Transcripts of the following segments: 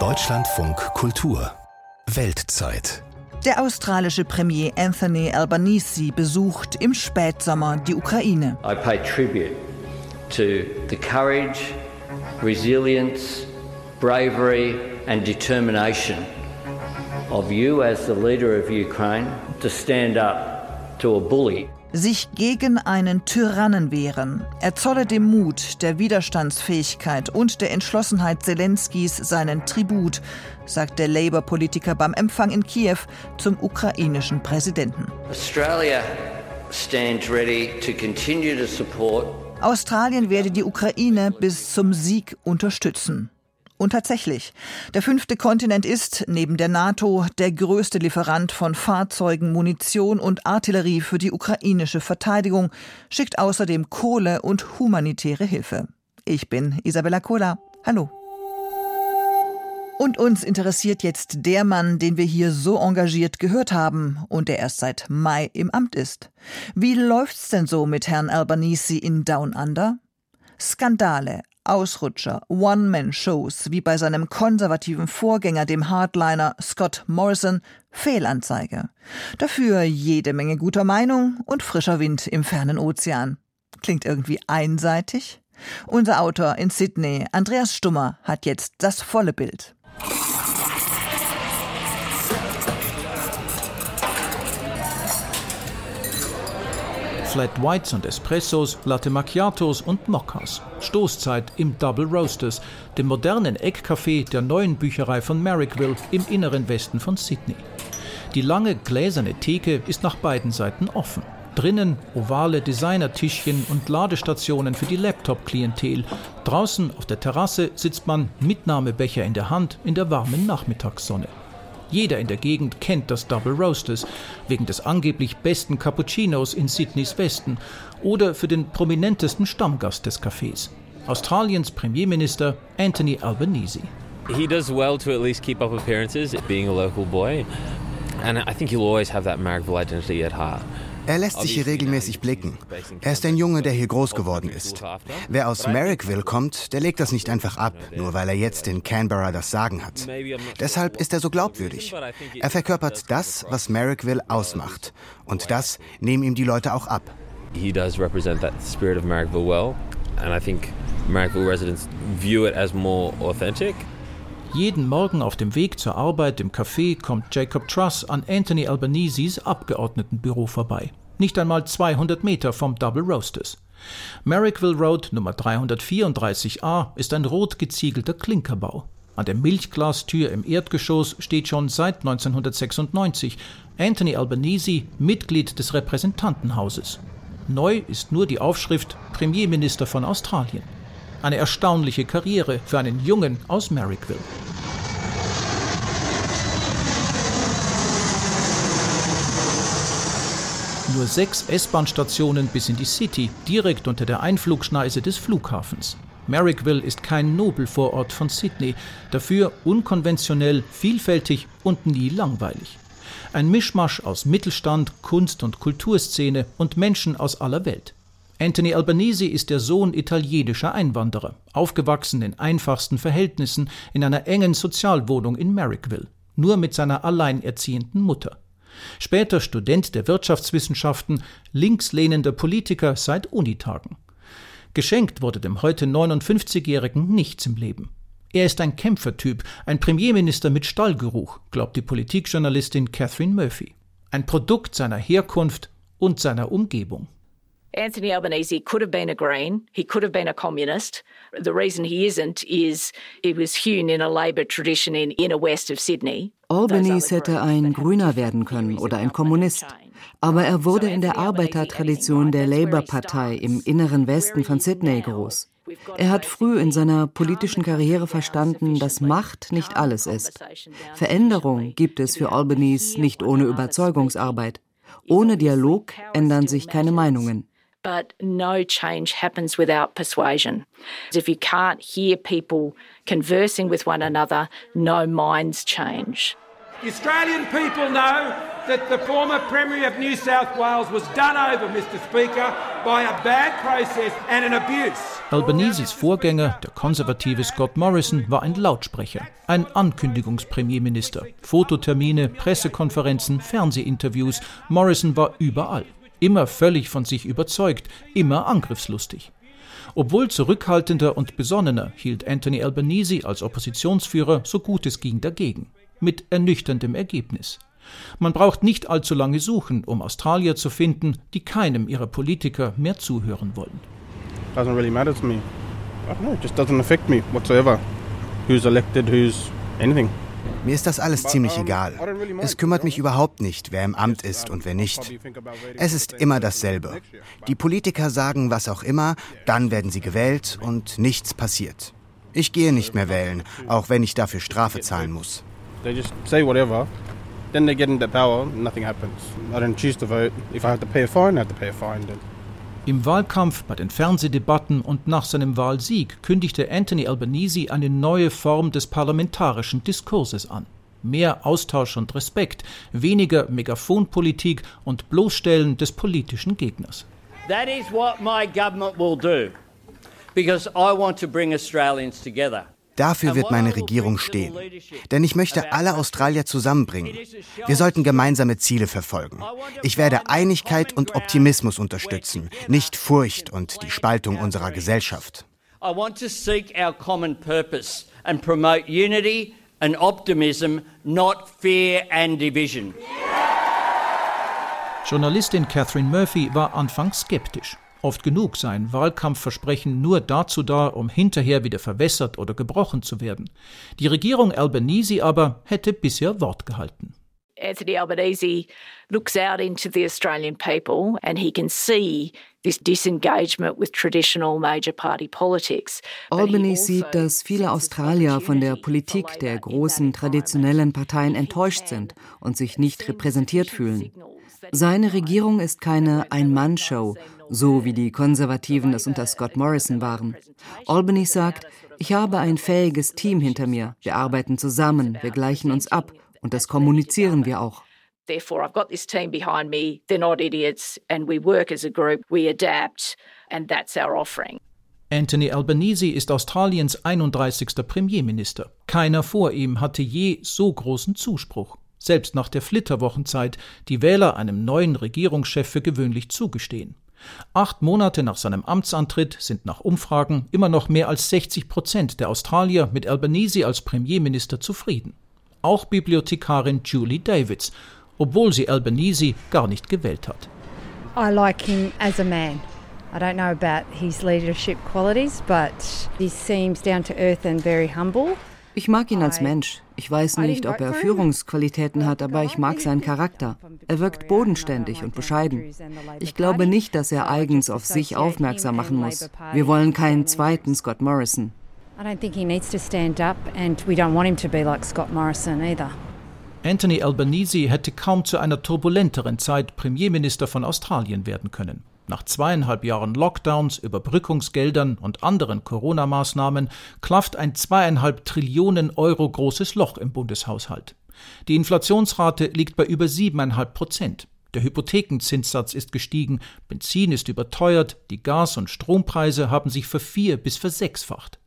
Deutschlandfunk Kultur. Weltzeit. Der australische Premier Anthony Albanese besucht im Spätsommer die Ukraine. I pay tribute to the courage, resilience, bravery and determination of you as the leader of Ukraine to stand up to a bully sich gegen einen Tyrannen wehren. Er zolle dem Mut, der Widerstandsfähigkeit und der Entschlossenheit Zelenskis seinen Tribut, sagt der Labour-Politiker beim Empfang in Kiew zum ukrainischen Präsidenten. Australia stands ready to continue to support Australien werde die Ukraine bis zum Sieg unterstützen. Und tatsächlich, der fünfte Kontinent ist, neben der NATO, der größte Lieferant von Fahrzeugen, Munition und Artillerie für die ukrainische Verteidigung, schickt außerdem Kohle und humanitäre Hilfe. Ich bin Isabella Kola. Hallo. Und uns interessiert jetzt der Mann, den wir hier so engagiert gehört haben und der erst seit Mai im Amt ist. Wie läuft's denn so mit Herrn Albanese in Down Under? Skandale, Ausrutscher, One-Man-Shows wie bei seinem konservativen Vorgänger, dem Hardliner Scott Morrison, Fehlanzeige. Dafür jede Menge guter Meinung und frischer Wind im fernen Ozean. Klingt irgendwie einseitig? Unser Autor in Sydney, Andreas Stummer, hat jetzt das volle Bild. Flat Whites und Espressos, Latte Macchiatos und Moccas. Stoßzeit im Double Roasters, dem modernen Eckcafé der neuen Bücherei von Merrickville im inneren Westen von Sydney. Die lange gläserne Theke ist nach beiden Seiten offen. Drinnen ovale Designertischchen und Ladestationen für die Laptop-Klientel. Draußen auf der Terrasse sitzt man Mitnahmebecher in der Hand in der warmen Nachmittagssonne. Jeder in der Gegend kennt das Double Roasters, wegen des angeblich besten Cappuccinos in Sydneys Westen oder für den prominentesten Stammgast des Cafés, Australiens Premierminister Anthony Albanese. He does well to at least keep up appearances, being a local boy. And I think he'll always have that Marrickville identity at heart. Er lässt sich hier regelmäßig blicken. Er ist ein Junge, der hier groß geworden ist. Wer aus Merrickville kommt, der legt das nicht einfach ab, nur weil er jetzt in Canberra das Sagen hat. Deshalb ist er so glaubwürdig. Er verkörpert das, was Merrickville ausmacht. Und das nehmen ihm die Leute auch ab. He does represent that spirit of Merrickville well. And I think Merrickville residents view it as more authentic. Jeden Morgen auf dem Weg zur Arbeit im Café kommt Jacob Truss an Anthony Albaneses Abgeordnetenbüro vorbei. Nicht einmal 200 Meter vom Double Roasters. Merrickville Road Nummer 334a ist ein rot geziegelter Klinkerbau. An der Milchglastür im Erdgeschoss steht schon seit 1996 Anthony Albanese, Mitglied des Repräsentantenhauses. Neu ist nur die Aufschrift Premierminister von Australien. Eine erstaunliche Karriere für einen Jungen aus Merrickville. Nur sechs S-Bahn-Stationen bis in die City, direkt unter der Einflugschneise des Flughafens. Merrickville ist kein Nobelvorort von Sydney, dafür unkonventionell, vielfältig und nie langweilig. Ein Mischmasch aus Mittelstand, Kunst- und Kulturszene und Menschen aus aller Welt. Anthony Albanese ist der Sohn italienischer Einwanderer, aufgewachsen in einfachsten Verhältnissen in einer engen Sozialwohnung in Merrickville, nur mit seiner alleinerziehenden Mutter. Später Student der Wirtschaftswissenschaften, linkslehnender Politiker seit Unitagen. Geschenkt wurde dem heute 59-Jährigen nichts im Leben. Er ist ein Kämpfertyp, ein Premierminister mit Stallgeruch, glaubt die Politikjournalistin Catherine Murphy. Ein Produkt seiner Herkunft und seiner Umgebung. Anthony Albanese could have been a Green, he could have been a communist. The reason he isn't is he was hewn in a Labour tradition in inner west of Sydney. Albanese hätte ein Grüner werden können oder ein Kommunist. Aber er wurde in der Arbeitertradition der Labour-Partei im inneren Westen von Sydney groß. Er hat früh in seiner politischen Karriere verstanden, dass Macht nicht alles ist. Veränderung gibt es für Albanese nicht ohne Überzeugungsarbeit. Ohne Dialog ändern sich keine Meinungen. But no change happens without persuasion. If you can't hear people conversing with one another, no minds change. The Australian people know that the former Premier of New South Wales was done over, Mr Speaker, by a bad process and an abuse. Albaneses Vorgänger, der konservative Scott Morrison, war ein Lautsprecher, ein Ankündigungspremierminister. Fototermine, Pressekonferenzen, Fernsehinterviews. Morrison war überall. Immer völlig von sich überzeugt, immer angriffslustig. Obwohl zurückhaltender und besonnener, hielt Anthony Albanese als Oppositionsführer so gut es ging dagegen. Mit ernüchterndem Ergebnis. Man braucht nicht allzu lange suchen, um Australier zu finden, die keinem ihrer Politiker mehr zuhören wollen. Doesn't really matter to me. I don't know, just doesn't affect me whatsoever. Who's elected, who's anything. Mir ist das alles ziemlich egal. Es kümmert mich überhaupt nicht, wer im Amt ist und wer nicht. Es ist immer dasselbe. Die Politiker sagen was auch immer, dann werden sie gewählt und nichts passiert. Ich gehe nicht mehr wählen, auch wenn ich dafür Strafe zahlen muss. They just say whatever. Then they get into power, nothing happens. I don't choose to vote. If I have to pay a fine, I have to pay a fine. Then. Im Wahlkampf, bei den Fernsehdebatten und nach seinem Wahlsieg kündigte Anthony Albanese eine neue Form des parlamentarischen Diskurses an. Mehr Austausch und Respekt, weniger Megaphonpolitik und Bloßstellen des politischen Gegners. That is what my government will do. Because I want to bring Australians together. Dafür wird meine Regierung stehen. Denn ich möchte alle Australier zusammenbringen. Wir sollten gemeinsame Ziele verfolgen. Ich werde Einigkeit und Optimismus unterstützen, nicht Furcht und die Spaltung unserer Gesellschaft. I want to seek our common purpose and promote unity and optimism, not fear and division. Journalistin Catherine Murphy war anfangs skeptisch. Oft genug seien Wahlkampfversprechen nur dazu da, um hinterher wieder verwässert oder gebrochen zu werden. Die Regierung Albanese aber hätte bisher Wort gehalten. Anthony Albanese looks out into the Australian people and he can see this disengagement with traditional major party politics. Albany also sieht, dass viele Australier von der Politik der großen traditionellen Parteien enttäuscht sind und sich nicht repräsentiert fühlen. Seine Regierung ist keine Ein-Mann-Show, so wie die Konservativen es unter Scott Morrison waren. Albany sagt, ich habe ein fähiges Team hinter mir. Wir arbeiten zusammen, wir gleichen uns ab und das kommunizieren wir auch. Therefore, I've got this team behind me. They're not idiots, and we work as a group. We adapt, and that's our offering. Anthony Albanese ist Australiens 31. Premierminister. Keiner vor ihm hatte je so großen Zuspruch selbst nach der Flitterwochenzeit, die Wähler einem neuen Regierungschef für gewöhnlich zugestehen. Acht Monate nach seinem Amtsantritt sind nach Umfragen immer noch mehr als 60 Prozent der Australier mit Albanese als Premierminister zufrieden. Auch Bibliothekarin Julie Davids, obwohl sie Albanese gar nicht gewählt hat. I like him as a man. I don't know about his leadership qualities, but he seems down to earth and very humble. Ich mag ihn als Mensch. Ich weiß nicht, ob er Führungsqualitäten hat, aber ich mag seinen Charakter. Er wirkt bodenständig und bescheiden. Ich glaube nicht, dass er eigens auf sich aufmerksam machen muss. Wir wollen keinen zweiten Scott Morrison. Anthony Albanese hätte kaum zu einer turbulenteren Zeit Premierminister von Australien werden können. Nach zweieinhalb Jahren Lockdowns, Überbrückungsgeldern und anderen Corona-Maßnahmen klafft ein zweieinhalb Trillionen Euro großes Loch im Bundeshaushalt. Die Inflationsrate liegt bei über siebeneinhalb Prozent. Der Hypothekenzinssatz ist gestiegen, Benzin ist überteuert, die Gas- und Strompreise haben sich vervier- bis versechsfacht.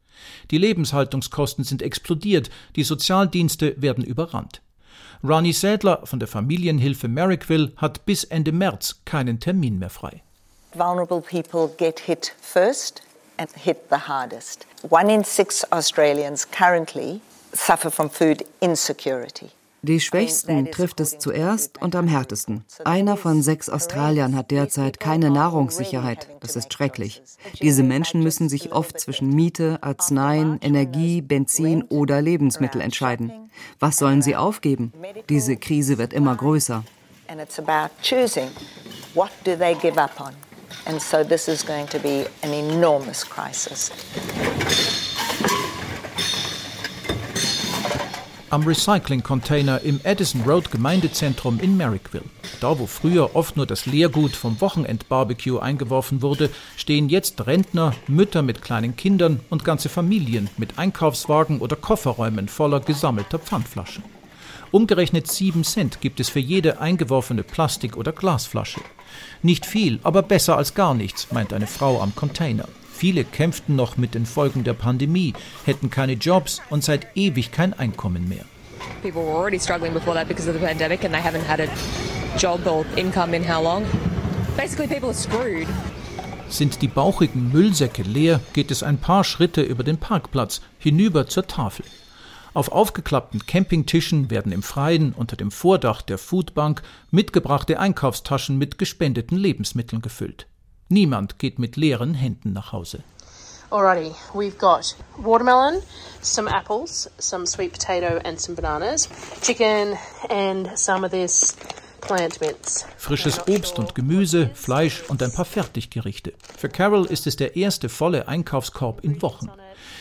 Die Lebenshaltungskosten sind explodiert, die Sozialdienste werden überrannt. Ronnie Sädler von der Familienhilfe Merrickville hat bis Ende März keinen Termin mehr frei vulnerable people get hit first and hit the hardest. One in six Australians currently suffer from food insecurity. Die Schwächsten trifft es zuerst und am härtesten. Einer von sechs Australiern hat derzeit keine Nahrungssicherheit. Das ist schrecklich. Diese Menschen müssen sich oft zwischen Miete, Arzneien, Energie, Benzin oder Lebensmittel entscheiden. Was sollen sie aufgeben? Diese Krise wird immer größer. And it's about choosing what do they give up on. And so this is going to be an enormous crisis. Am Recycling-Container im Addison Road Gemeindezentrum in Merrickville. Da, wo früher oft nur das Leergut vom Wochenend-Barbecue eingeworfen wurde, stehen jetzt Rentner, Mütter mit kleinen Kindern und ganze Familien mit Einkaufswagen oder Kofferräumen voller gesammelter Pfandflaschen. Umgerechnet 7 Cent gibt es für jede eingeworfene Plastik- oder Glasflasche. Nicht viel, aber besser als gar nichts, meint eine Frau am Container. Viele kämpften noch mit den Folgen der Pandemie, hätten keine Jobs und seit ewig kein Einkommen mehr. People were already struggling before that because of the pandemic and they haven't had a job or income in how long? Basically people are screwed. Sind die bauchigen Müllsäcke leer, geht es ein paar Schritte über den Parkplatz hinüber zur Tafel. Auf aufgeklappten Campingtischen werden im Freien unter dem Vordach der Foodbank mitgebrachte Einkaufstaschen mit gespendeten Lebensmitteln gefüllt. Niemand geht mit leeren Händen nach Hause. Alrighty, we've got watermelon, some apples, some sweet potato and some bananas, chicken and some of this plant mince. Frisches Obst und Gemüse, Fleisch und ein paar Fertiggerichte. Für Carol ist es der erste volle Einkaufskorb in Wochen.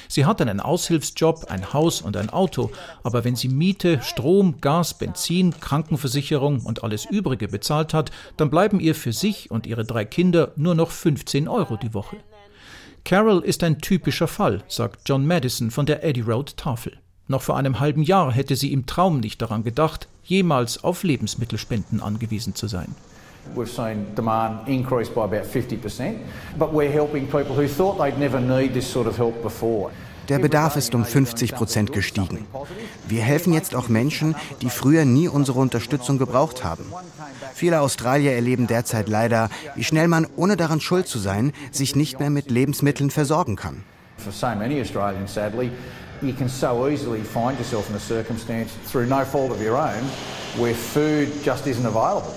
Sie hat einen Aushilfsjob, ein Haus und ein Auto, aber wenn sie Miete, Strom, Gas, Benzin, Krankenversicherung und alles Übrige bezahlt hat, dann bleiben ihr für sich und ihre drei Kinder nur noch 15 Euro die Woche. Carol ist ein typischer Fall, sagt John Madison von der Eddie Road Tafel. Noch vor einem halben Jahr hätte sie im Traum nicht daran gedacht, jemals auf Lebensmittelspenden angewiesen zu sein. We've seen demand increase by about 50%, but we're helping people who thought they'd never need this sort of help before. Der Bedarf ist um 50 Prozent gestiegen. Wir helfen jetzt auch Menschen, die früher nie unsere Unterstützung gebraucht haben. Viele Australier erleben derzeit leider, wie schnell man, ohne daran schuld zu sein, sich nicht mehr mit Lebensmitteln versorgen kann. For so many Australians, sadly, you can so easily find yourself in a circumstance through no fault of your own where food just isn't available.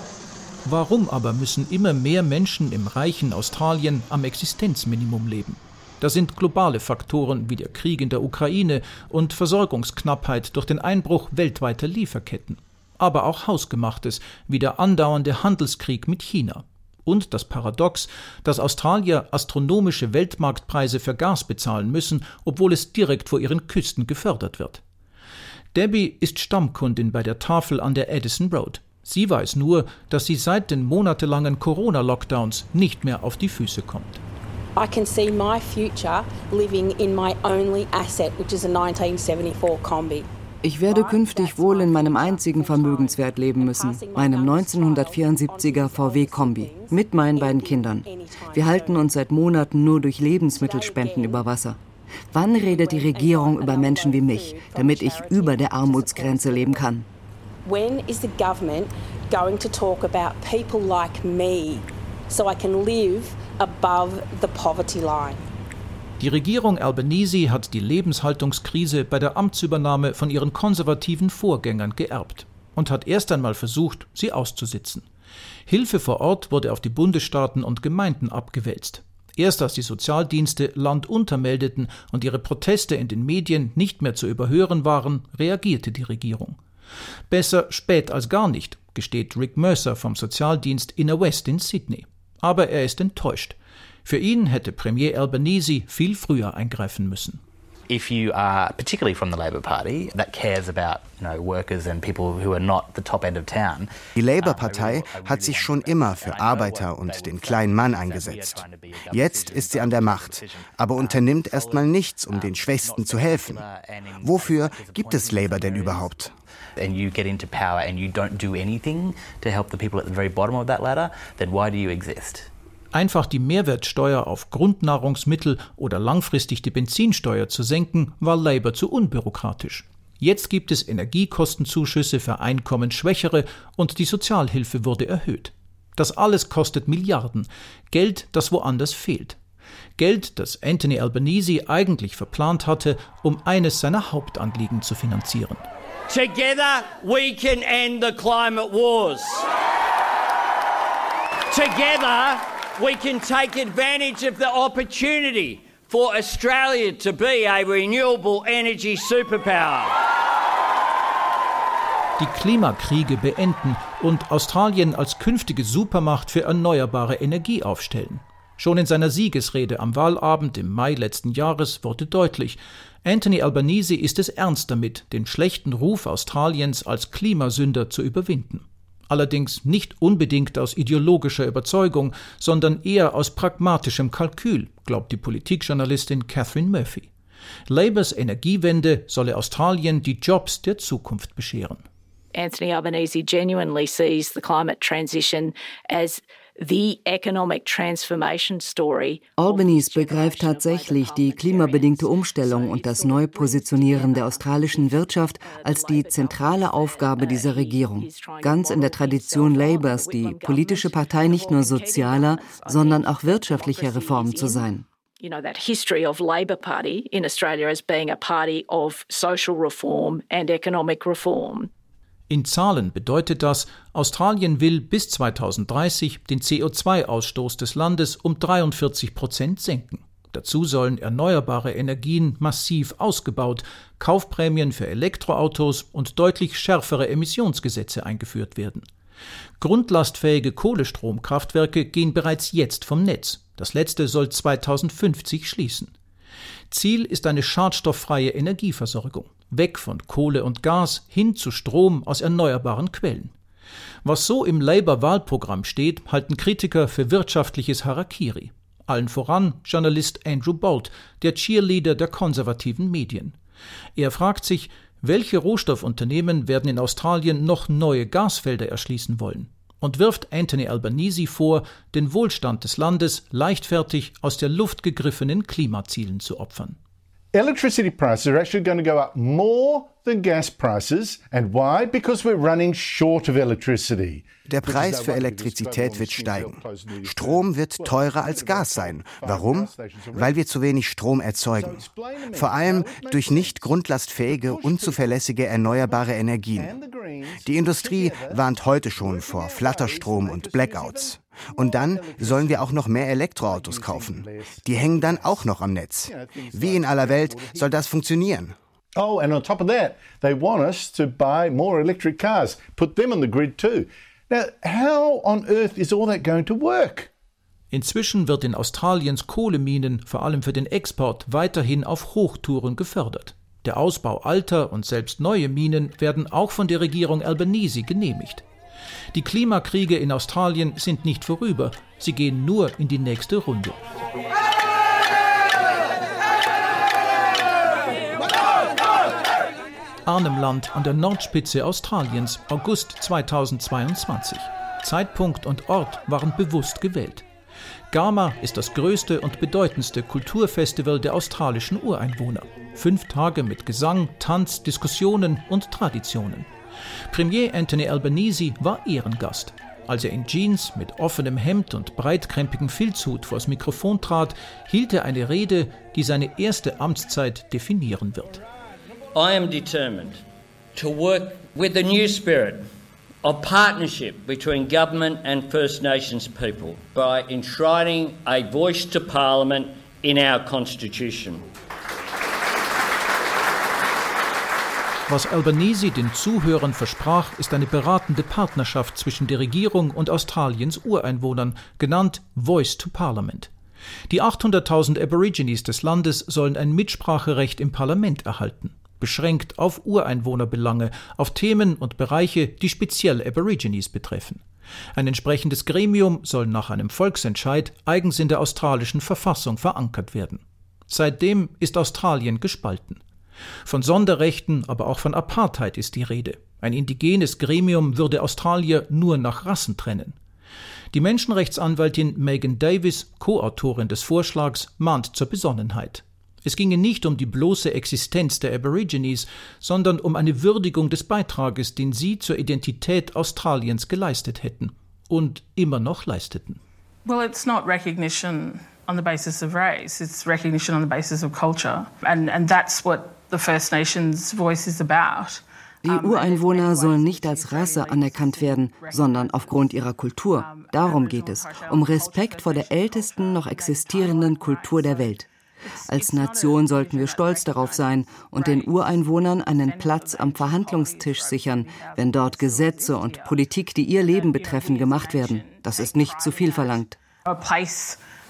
Warum aber müssen immer mehr Menschen im reichen Australien am Existenzminimum leben? Das sind globale Faktoren wie der Krieg in der Ukraine und Versorgungsknappheit durch den Einbruch weltweiter Lieferketten. Aber auch Hausgemachtes wie der andauernde Handelskrieg mit China. Und das Paradox, dass Australier astronomische Weltmarktpreise für Gas bezahlen müssen, obwohl es direkt vor ihren Küsten gefördert wird. Debbie ist Stammkundin bei der Tafel an der Edison Road. Sie weiß nur, dass sie seit den monatelangen Corona-Lockdowns nicht mehr auf die Füße kommt. I can see my future living in my only asset, which is a 1974 Kombi. Ich werde künftig wohl in meinem einzigen Vermögenswert leben müssen, meinem 1974er VW Kombi, mit meinen beiden Kindern. Wir halten uns seit Monaten nur durch Lebensmittelspenden über Wasser. Wann redet die Regierung über Menschen wie mich, damit ich über der Armutsgrenze leben kann? When is the government going to talk about people like me so I can live above the poverty line. Die Regierung Albanese hat die Lebenshaltungskrise bei der Amtsübernahme von ihren konservativen Vorgängern geerbt und hat erst einmal versucht, sie auszusitzen. Hilfe vor Ort wurde auf die Bundesstaaten und Gemeinden abgewälzt. Erst als die Sozialdienste Land untermeldeten und ihre Proteste in den Medien nicht mehr zu überhören waren, reagierte die Regierung. Besser spät als gar nicht, gesteht Rick Mercer vom Sozialdienst Inner West in Sydney. Aber er ist enttäuscht. Für ihn hätte Premier Albanese viel früher eingreifen müssen. if you are particularly from the Labor Party that cares about you know, workers and people who are not the top end of town. Die Labour-Partei hat sich schon immer für Arbeiter und den kleinen Mann eingesetzt. Jetzt ist sie an der Macht, aber unternimmt erstmal nichts, um den Schwächsten zu helfen. Wofür gibt es Labour denn überhaupt? And you get into power and you don't do anything to help the people at the very bottom of that ladder, then why do you exist? Einfach die Mehrwertsteuer auf Grundnahrungsmittel oder langfristig die Benzinsteuer zu senken, war Labour zu unbürokratisch. Jetzt gibt es Energiekostenzuschüsse für Einkommensschwächere und die Sozialhilfe wurde erhöht. Das alles kostet Milliarden, Geld, das woanders fehlt. Geld, das Anthony Albanese eigentlich verplant hatte, um eines seiner Hauptanliegen zu finanzieren. Together we can end the climate wars. Together we can take advantage of the opportunity for Australia to be a renewable energy superpower. Die Klimakriege beenden und Australien als künftige Supermacht für erneuerbare Energie aufstellen. Schon in seiner Siegesrede am Wahlabend im Mai letzten Jahres wurde deutlich, Anthony Albanese ist es ernst damit, den schlechten Ruf Australiens als Klimasünder zu überwinden. Allerdings nicht unbedingt aus ideologischer Überzeugung, sondern eher aus pragmatischem Kalkül, glaubt die Politikjournalistin Catherine Murphy. Labours Energiewende solle Australien die Jobs der Zukunft bescheren. Anthony Albanese genuinely sees the climate transition as Albanese begreift tatsächlich die klimabedingte Umstellung und das Neupositionieren der australischen Wirtschaft als die zentrale Aufgabe dieser Regierung. Ganz in der Tradition Labours, die politische Partei nicht nur sozialer, sondern auch wirtschaftlicher Reformen zu sein. you know, that history of Labor Party in Australia as being a party of social reform and economic reform. In Zahlen bedeutet das, Australien will bis 2030 den CO2-Ausstoß des Landes um 43 Prozent senken. Dazu sollen erneuerbare Energien massiv ausgebaut, Kaufprämien für Elektroautos und deutlich schärfere Emissionsgesetze eingeführt werden. Grundlastfähige Kohlestromkraftwerke gehen bereits jetzt vom Netz. Das letzte soll 2050 schließen. Ziel ist eine schadstofffreie Energieversorgung, weg von Kohle und Gas hin zu Strom aus erneuerbaren Quellen. Was so im Labour-Wahlprogramm steht, halten Kritiker für wirtschaftliches Harakiri. Allen voran Journalist Andrew Bolt, der Cheerleader der konservativen Medien. Er fragt sich, welche Rohstoffunternehmen werden in Australien noch neue Gasfelder erschließen wollen? und wirft Anthony Albanese vor, den Wohlstand des Landes leichtfertig aus der Luft gegriffenen Klimazielen zu opfern. Electricity prices are actually going to go up more than gas prices. And why? Because we're running short of electricity. Der Preis für Elektrizität wird steigen. Strom wird teurer als Gas sein. Warum? Weil wir zu wenig Strom erzeugen. Vor allem durch nicht grundlastfähige, unzuverlässige erneuerbare Energien. Die Industrie warnt heute schon vor Flatterstrom und Blackouts. Und dann sollen wir auch noch mehr Elektroautos kaufen. Die hängen dann auch noch am Netz. Wie in aller Welt soll das funktionieren? Oh, and on top of that, they want us to buy more electric cars, put them on the grid too. Now, how on earth is all that going to work? Inzwischen wird in Australiens Kohleminen vor allem für den Export weiterhin auf Hochtouren gefördert. Der Ausbau alter und selbst neue Minen werden auch von der Regierung Albanese genehmigt. Die Klimakriege in Australien sind nicht vorüber, sie gehen nur in die nächste Runde. Arnhemland an der Nordspitze Australiens, August 2022. Zeitpunkt und Ort waren bewusst gewählt. Gama ist das größte und bedeutendste Kulturfestival der australischen Ureinwohner. Fünf Tage mit Gesang, Tanz, Diskussionen und Traditionen. Premier Anthony Albanese war Ehrengast. Als er in Jeans mit offenem Hemd und breitkrempigem Filzhut vors Mikrofon trat, hielt er eine Rede, die seine erste Amtszeit definieren wird. I am determined to work with the new spirit of partnership between government and First Nations people by enshrining a voice to Parliament in our Constitution. Was Albanese den Zuhörern versprach, ist eine beratende Partnerschaft zwischen der Regierung und Australiens Ureinwohnern, genannt Voice to Parliament. Die 800.000 Aborigines des Landes sollen ein Mitspracherecht im Parlament erhalten, beschränkt auf Ureinwohnerbelange, auf Themen und Bereiche, die speziell Aborigines betreffen. Ein entsprechendes Gremium soll nach einem Volksentscheid eigens in der australischen Verfassung verankert werden. Seitdem ist Australien gespalten. Von Sonderrechten, aber auch von Apartheid ist die Rede. Ein indigenes Gremium würde Australier nur nach Rassen trennen. Die Menschenrechtsanwältin Megan Davis, Co-Autorin des Vorschlags, mahnt zur Besonnenheit. Es ginge nicht um die bloße Existenz der Aborigines, sondern um eine Würdigung des Beitrages, den sie zur Identität Australiens geleistet hätten und immer noch leisteten. Well, it's not recognition on the basis of race, it's recognition on the basis of culture. And, and that's what the First Nations voice is about. Die Ureinwohner sollen nicht als Rasse anerkannt werden, sondern aufgrund ihrer Kultur. Darum geht es, um Respekt vor der ältesten noch existierenden Kultur der Welt. Als Nation sollten wir stolz darauf sein und den Ureinwohnern einen Platz am Verhandlungstisch sichern, wenn dort Gesetze und Politik, die ihr Leben betreffen, gemacht werden. Das ist nicht zu viel verlangt.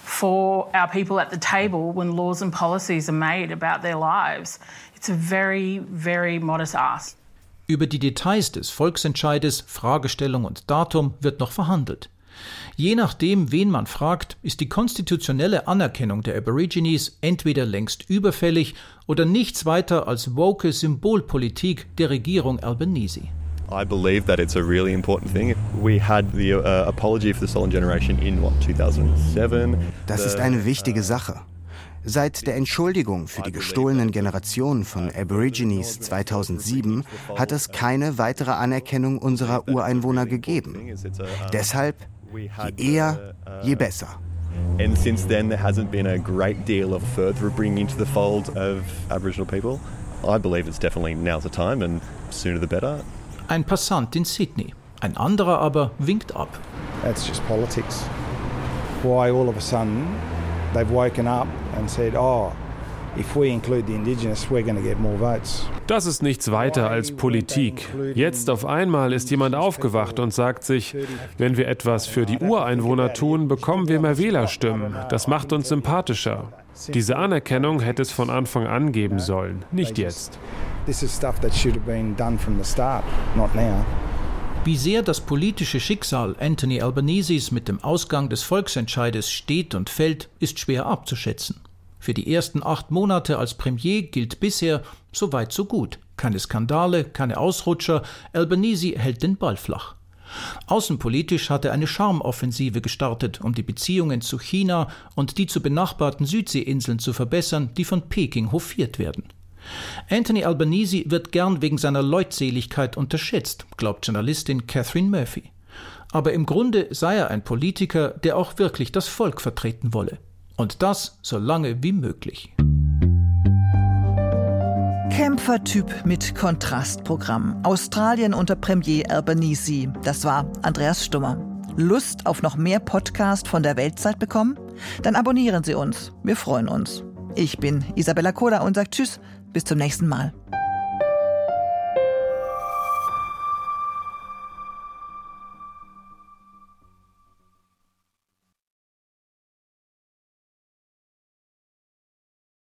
For our people at the table when laws and policies are made about their lives. It's a very, very modest ask. Über die Details des Volksentscheides, Fragestellung und Datum wird noch verhandelt. Je nachdem, wen man fragt, ist die konstitutionelle Anerkennung der Aborigines entweder längst überfällig oder nichts weiter als woke Symbolpolitik der Regierung Albanese. I believe that it's a really important thing. We had the uh, apology for the stolen generation in what 2007. Das ist eine wichtige Sache. Seit der Entschuldigung für die gestohlenen Generationen von Aborigines 2007 hat es keine weitere Anerkennung unserer Ureinwohner gegeben. Deshalb, je eher, je besser. And since then, there hasn't been a great deal of further bringing into the fold of Aboriginal people. I believe it's definitely now's the time, and sooner the better. Ein Passant in Sydney, ein anderer aber winkt ab. That's just politics. Why all of a sudden they've woken up and said, oh, if we include the indigenous, we're going to get more votes. Das ist nichts weiter als Politik. Jetzt auf einmal ist jemand aufgewacht und sagt sich, wenn wir etwas für die Ureinwohner tun, bekommen wir mehr Wählerstimmen. Das macht uns sympathischer. Diese Anerkennung hätte es von Anfang an geben sollen, nicht jetzt. Wie sehr das politische Schicksal Anthony Albaneses mit dem Ausgang des Volksentscheides steht und fällt, ist schwer abzuschätzen. Für die ersten acht Monate als Premier gilt bisher so weit so gut. Keine Skandale, keine Ausrutscher, Albanese hält den Ball flach. Außenpolitisch hat er eine Charmoffensive gestartet, um die Beziehungen zu China und die zu benachbarten Südseeinseln zu verbessern, die von Peking hofiert werden. Anthony Albanese wird gern wegen seiner Leutseligkeit unterschätzt, glaubt Journalistin Catherine Murphy. Aber im Grunde sei er ein Politiker, der auch wirklich das Volk vertreten wolle. Und das so lange wie möglich. Kämpfertyp mit Kontrastprogramm. Australien unter Premier Albanese. Das war Andreas Stummer. Lust auf noch mehr Podcast von der Weltzeit bekommen? Dann abonnieren Sie uns. Wir freuen uns. Ich bin Isabella Koda und sage Tschüss, bis zum nächsten Mal.